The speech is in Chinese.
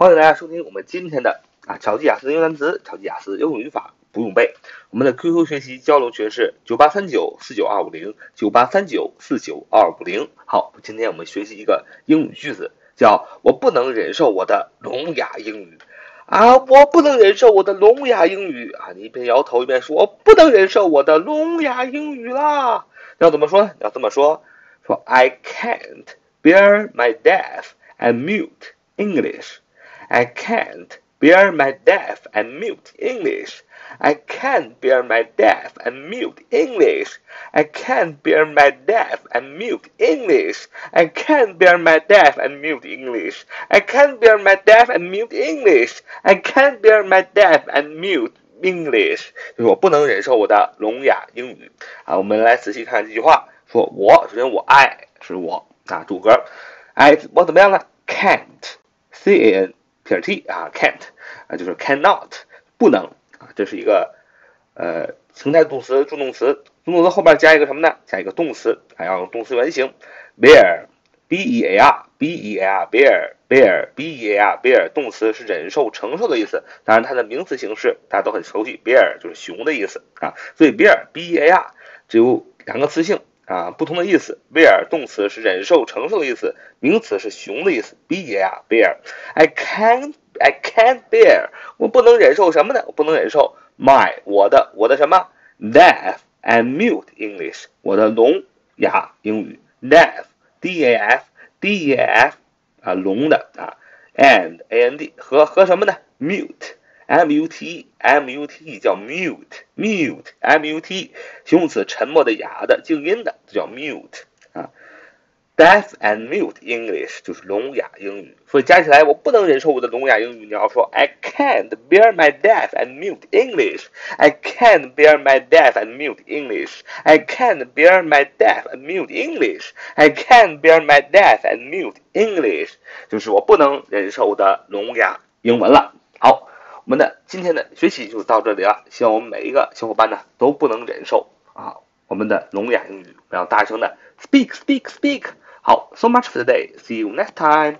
欢迎大家收听我们今天的啊超级雅思英语单词、超级雅思英语语法不用背。我们的 QQ 学习交流群是九八三九四九二五零九八三九四九二五零。好，今天我们学习一个英语句子，叫我不能忍受我的聋哑英语啊！我不能忍受我的聋哑英语啊！你一边摇头一边说，我不能忍受我的聋哑英语啦！要怎么说？要这么说，说 I can't bear my deaf and mute English. I can't bear my deaf and mute English. I can't bear my deaf and mute English. I can't bear my deaf and mute English. I can't bear my deaf and mute English. I can't bear my deaf and mute English. I can't bear my deaf and mute English，就是我不能忍受我的聋哑英语啊。我们来仔细看这句话，说我首先我 I 是我啊，主格，I 我怎么样呢？Can't，C A N 撇 T 啊，can't 啊就是 cannot 不能啊，这是一个呃情态动词助动词，助动词后边加一个什么呢？加一个动词，还要用动词原形，bear b e a r b e a r bear bear b e a r bear 动词是忍受承受的意思，当然它的名词形式大家都很熟悉，bear 就是熊的意思啊，所以 bear b e a r 只有两个词性。啊，不同的意思。bear 动词是忍受、承受的意思，名词是熊的意思。bear bear。I can't I can't bear，我不能忍受什么呢？我不能忍受 my 我的我的什么 deaf and mute English，我的聋哑英语 deaf d a f d a f 啊聋的啊 and a n d 和和什么呢 mute。m u t m u t 叫 mute mute m u t 形容词沉默的哑的静音的这叫 mute 啊 deaf and mute English 就是聋哑英语，所以加起来我不能忍受我的聋哑英语。你要说 I can't bear my deaf and mute English I can't bear my deaf and mute English I can't bear my deaf and mute English I can't bear my deaf and mute English 就是我不能忍受的聋哑英文了。好。 我们的今天的学习就到这里了，希望我们每一个小伙伴呢都不能忍受啊我们的聋哑英语，不要大声的 speak speak speak。好，so much for today，see you next time。